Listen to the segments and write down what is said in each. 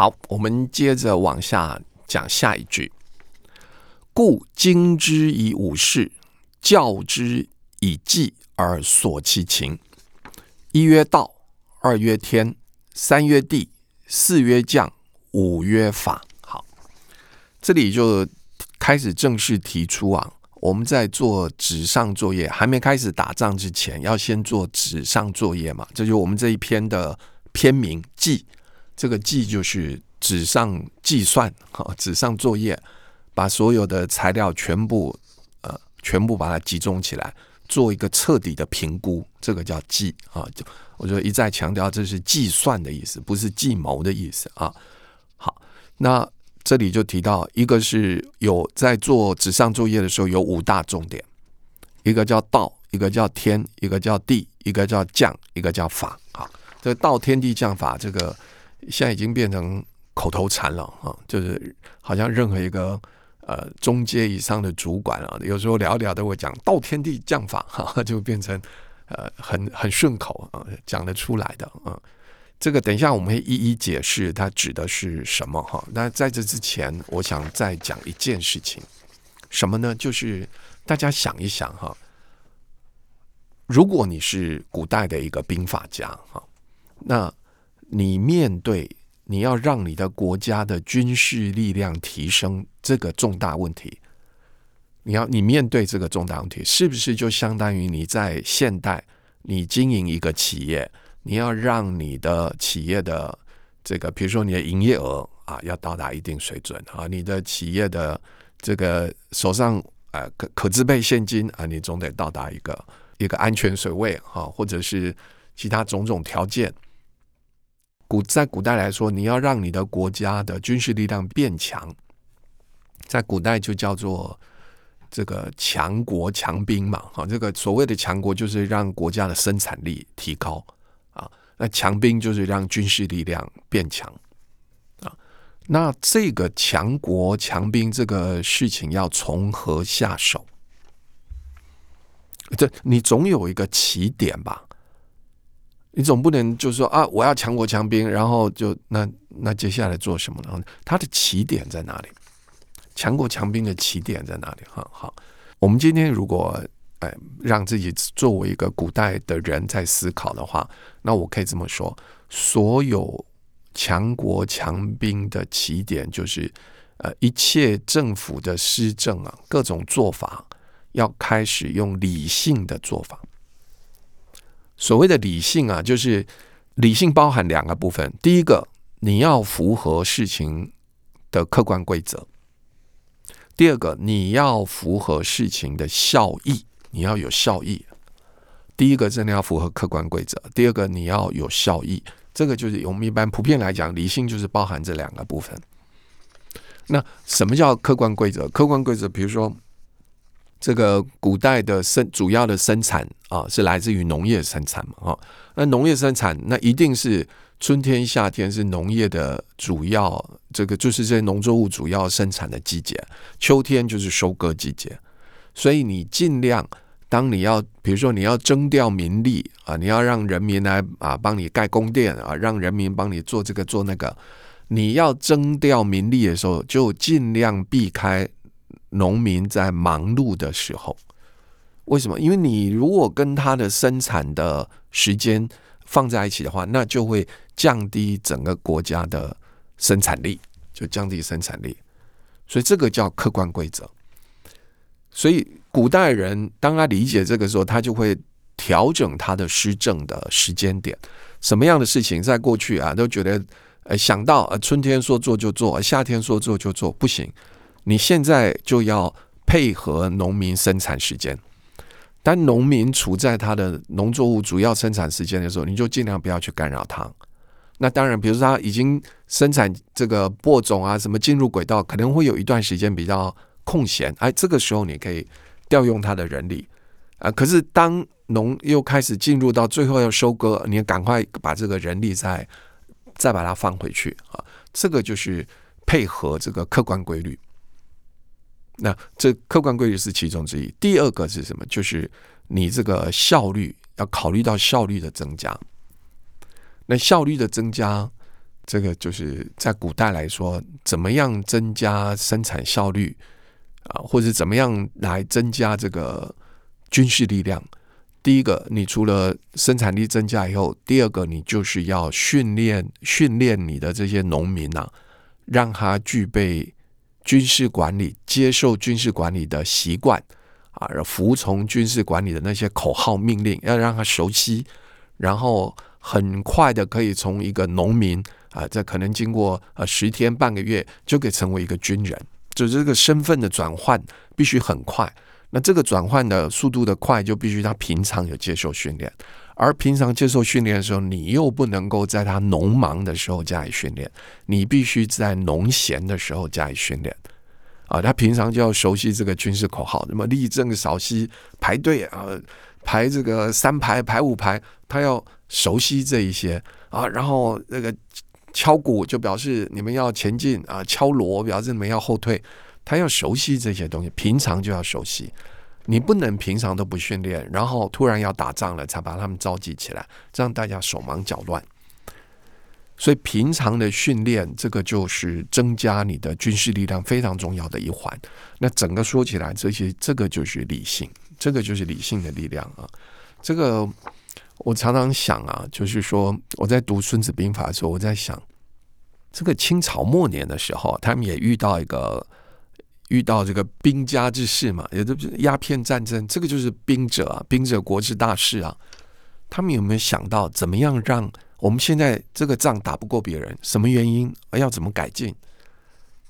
好，我们接着往下讲下一句。故经之以五事，教之以计而索其情。一曰道，二曰天，三曰地，四曰将，五曰法。好，这里就开始正式提出啊，我们在做纸上作业，还没开始打仗之前，要先做纸上作业嘛。这就是我们这一篇的篇名“计”。这个“计”就是纸上计算，哈，纸上作业，把所有的材料全部呃，全部把它集中起来。做一个彻底的评估，这个叫计啊。就我就一再强调，这是计算的意思，不是计谋的意思啊。好，那这里就提到，一个是有在做纸上作业的时候有五大重点，一个叫道，一个叫天，一个叫地，一个叫将，一个叫法。好，这道天地将法，这个现在已经变成口头禅了啊，就是好像任何一个。呃，中阶以上的主管啊，有时候聊聊都会讲“道天地将法”，哈，就变成呃很很顺口啊，讲得出来的啊。这个等一下我们会一一解释它指的是什么哈。那在这之前，我想再讲一件事情，什么呢？就是大家想一想哈，如果你是古代的一个兵法家哈，那你面对。你要让你的国家的军事力量提升，这个重大问题，你要你面对这个重大问题，是不是就相当于你在现代你经营一个企业，你要让你的企业的这个，比如说你的营业额啊，要到达一定水准啊，你的企业的这个手上呃可可支配现金啊，你总得到达一个一个安全水位哈，或者是其他种种条件。古在古代来说，你要让你的国家的军事力量变强，在古代就叫做这个强国强兵嘛。哈，这个所谓的强国就是让国家的生产力提高啊，那强兵就是让军事力量变强啊。那这个强国强兵这个事情要从何下手？这你总有一个起点吧？你总不能就说啊，我要强国强兵，然后就那那接下来做什么呢？它的起点在哪里？强国强兵的起点在哪里？哈，好，我们今天如果哎让自己作为一个古代的人在思考的话，那我可以这么说：所有强国强兵的起点就是呃一切政府的施政啊，各种做法要开始用理性的做法。所谓的理性啊，就是理性包含两个部分。第一个，你要符合事情的客观规则；第二个，你要符合事情的效益，你要有效益。第一个真的要符合客观规则，第二个你要有效益。这个就是我们一般普遍来讲，理性就是包含这两个部分。那什么叫客观规则？客观规则，比如说。这个古代的生主要的生产啊，是来自于农业生产嘛，哈。那农业生产，那一定是春天、夏天是农业的主要，这个就是这些农作物主要生产的季节。秋天就是收割季节，所以你尽量，当你要，比如说你要征调民力啊，你要让人民来啊帮你盖宫殿啊，让人民帮你做这个做那个，你要征调民力的时候，就尽量避开。农民在忙碌的时候，为什么？因为你如果跟他的生产的时间放在一起的话，那就会降低整个国家的生产力，就降低生产力。所以这个叫客观规则。所以古代人当他理解这个时候，他就会调整他的施政的时间点。什么样的事情在过去啊，都觉得呃想到呃春天说做就做，夏天说做就做，不行。你现在就要配合农民生产时间，当农民处在他的农作物主要生产时间的时候，你就尽量不要去干扰他。那当然，比如说他已经生产这个播种啊，什么进入轨道，可能会有一段时间比较空闲，哎，这个时候你可以调用他的人力啊。可是当农又开始进入到最后要收割，你赶快把这个人力再再把它放回去啊。这个就是配合这个客观规律。那这客观规律是其中之一。第二个是什么？就是你这个效率要考虑到效率的增加。那效率的增加这个就是在古代来说，怎么样增加生产效率啊，或者怎么样来增加这个军事力量？第一个，你除了生产力增加以后，第二个，你就是要训练训练你的这些农民呐、啊，让他具备军事管理、接受军事管理的习惯啊，服从军事管理的那些口号命令，要让他熟悉，然后很快的可以从一个农民啊，这可能经过呃十天半个月就可以成为一个军人，就这个身份的转换必须很快。那这个转换的速度的快，就必须他平常有接受训练，而平常接受训练的时候，你又不能够在他农忙的时候加以训练，你必须在农闲的时候加以训练。啊，他平常就要熟悉这个军事口号，什么立正、稍息、排队啊，排这个三排、排五排，他要熟悉这一些啊，然后那个敲鼓就表示你们要前进啊，敲锣表示你们要后退。他要熟悉这些东西，平常就要熟悉。你不能平常都不训练，然后突然要打仗了才把他们召集起来，这样大家手忙脚乱。所以平常的训练，这个就是增加你的军事力量非常重要的一环。那整个说起来，这些这个就是理性，这个就是理性的力量啊。这个我常常想啊，就是说我在读《孙子兵法》的时候，我在想，这个清朝末年的时候，他们也遇到一个。遇到这个兵家之事嘛，也就是鸦片战争，这个就是兵者啊，兵者国之大事啊。他们有没有想到怎么样让我们现在这个仗打不过别人？什么原因？要怎么改进？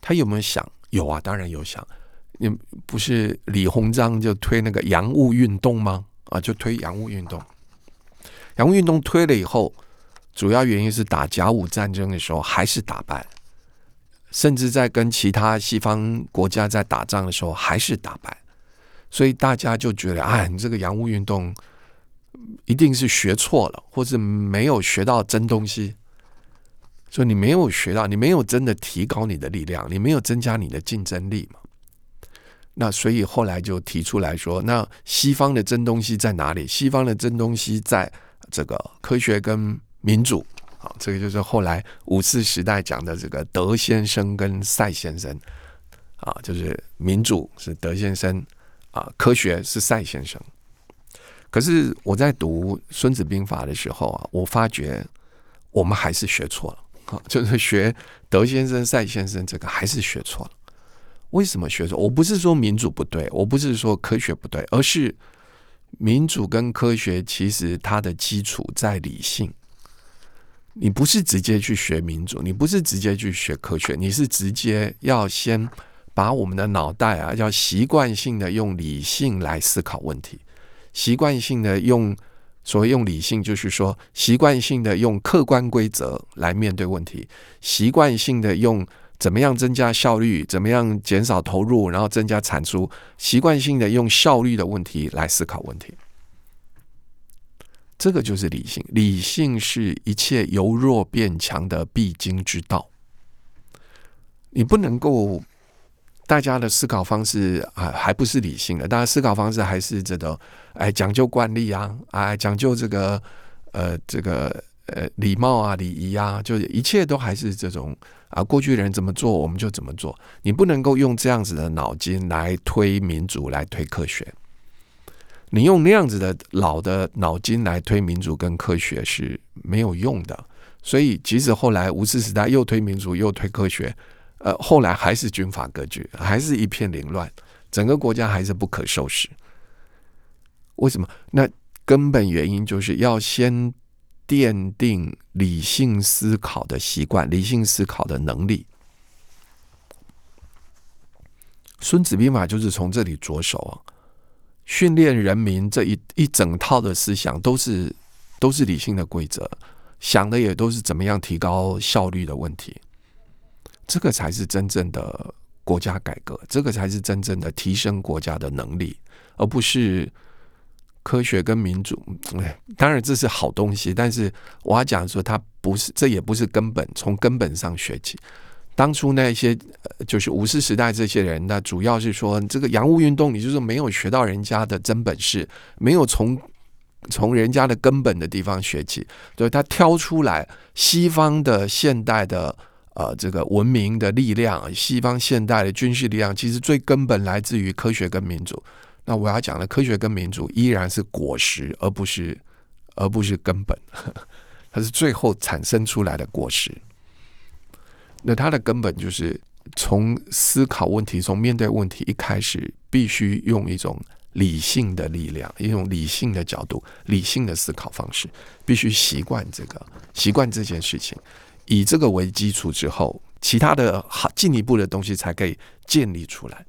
他有没有想？有啊，当然有想。你不是李鸿章就推那个洋务运动吗？啊，就推洋务运动。洋务运动推了以后，主要原因是打甲午战争的时候还是打败。甚至在跟其他西方国家在打仗的时候，还是打败，所以大家就觉得，哎，你这个洋务运动一定是学错了，或是没有学到真东西。所以你没有学到，你没有真的提高你的力量，你没有增加你的竞争力嘛。那所以后来就提出来说，那西方的真东西在哪里？西方的真东西在这个科学跟民主。好，这个就是后来五四时代讲的这个德先生跟赛先生啊，就是民主是德先生啊，科学是赛先生。可是我在读《孙子兵法》的时候啊，我发觉我们还是学错了啊，就是学德先生、赛先生这个还是学错了。为什么学错？我不是说民主不对，我不是说科学不对，而是民主跟科学其实它的基础在理性。你不是直接去学民主，你不是直接去学科学，你是直接要先把我们的脑袋啊，要习惯性的用理性来思考问题，习惯性的用所谓用理性，就是说习惯性的用客观规则来面对问题，习惯性的用怎么样增加效率，怎么样减少投入，然后增加产出，习惯性的用效率的问题来思考问题。这个就是理性，理性是一切由弱变强的必经之道。你不能够，大家的思考方式啊，还不是理性的，大家思考方式还是这个，哎，讲究惯例啊，哎，讲究这个，呃，这个，呃，礼貌啊，礼仪啊，就是一切都还是这种啊，过去人怎么做，我们就怎么做。你不能够用这样子的脑筋来推民主，来推科学。你用那样子的老的脑筋来推民主跟科学是没有用的，所以即使后来五四时代又推民主又推科学，呃，后来还是军阀割据，还是一片凌乱，整个国家还是不可收拾。为什么？那根本原因就是要先奠定理性思考的习惯，理性思考的能力。孙子兵法就是从这里着手啊。训练人民这一一整套的思想都是都是理性的规则，想的也都是怎么样提高效率的问题，这个才是真正的国家改革，这个才是真正的提升国家的能力，而不是科学跟民主。当然这是好东西，但是我要讲说，它不是，这也不是根本，从根本上学起。当初那些呃就是五四时代这些人，那主要是说这个洋务运动，你就是没有学到人家的真本事，没有从从人家的根本的地方学起，所以他挑出来西方的现代的呃这个文明的力量，西方现代的军事力量，其实最根本来自于科学跟民主。那我要讲的科学跟民主依然是果实，而不是而不是根本，它是最后产生出来的果实。那它的根本就是从思考问题，从面对问题一开始，必须用一种。理性的力量，一种理性的角度，理性的思考方式，必须习惯这个，习惯这件事情，以这个为基础之后，其他的好进一步的东西才可以建立出来。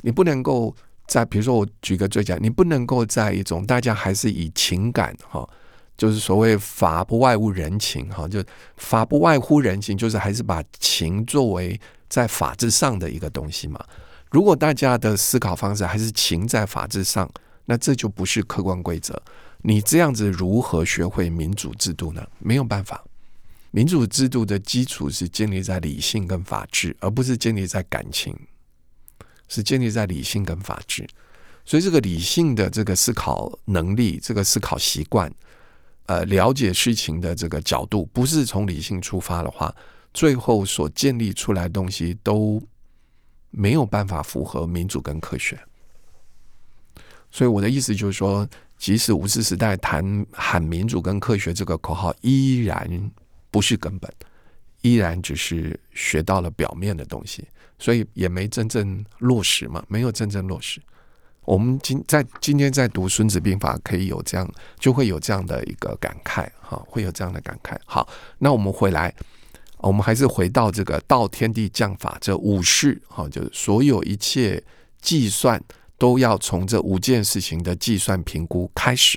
你不能够在，比如说我举个最简单，你不能够在一种大家还是以情感哈，就是所谓法不外乎人情哈，就法不外乎人情，就是还是把情作为在法治上的一个东西嘛。如果大家的思考方式还是情在法治上，那这就不是客观规则。你这样子如何学会民主制度呢？没有办法。民主制度的基础是建立在理性跟法治，而不是建立在感情，是建立在理性跟法治。所以，这个理性的这个思考能力，这个思考习惯，呃，了解事情的这个角度，不是从理性出发的话，最后所建立出来的东西都。没有办法符合民主跟科学，所以我的意思就是说，即使五四时代谈喊民主跟科学这个口号，依然不是根本，依然只是学到了表面的东西，所以也没真正落实嘛，没有真正落实。我们今在今天在读《孙子兵法》，可以有这样，就会有这样的一个感慨，哈，会有这样的感慨。好，那我们回来。我们还是回到这个道、天地、将、法这五事，哈，就是所有一切计算都要从这五件事情的计算评估开始。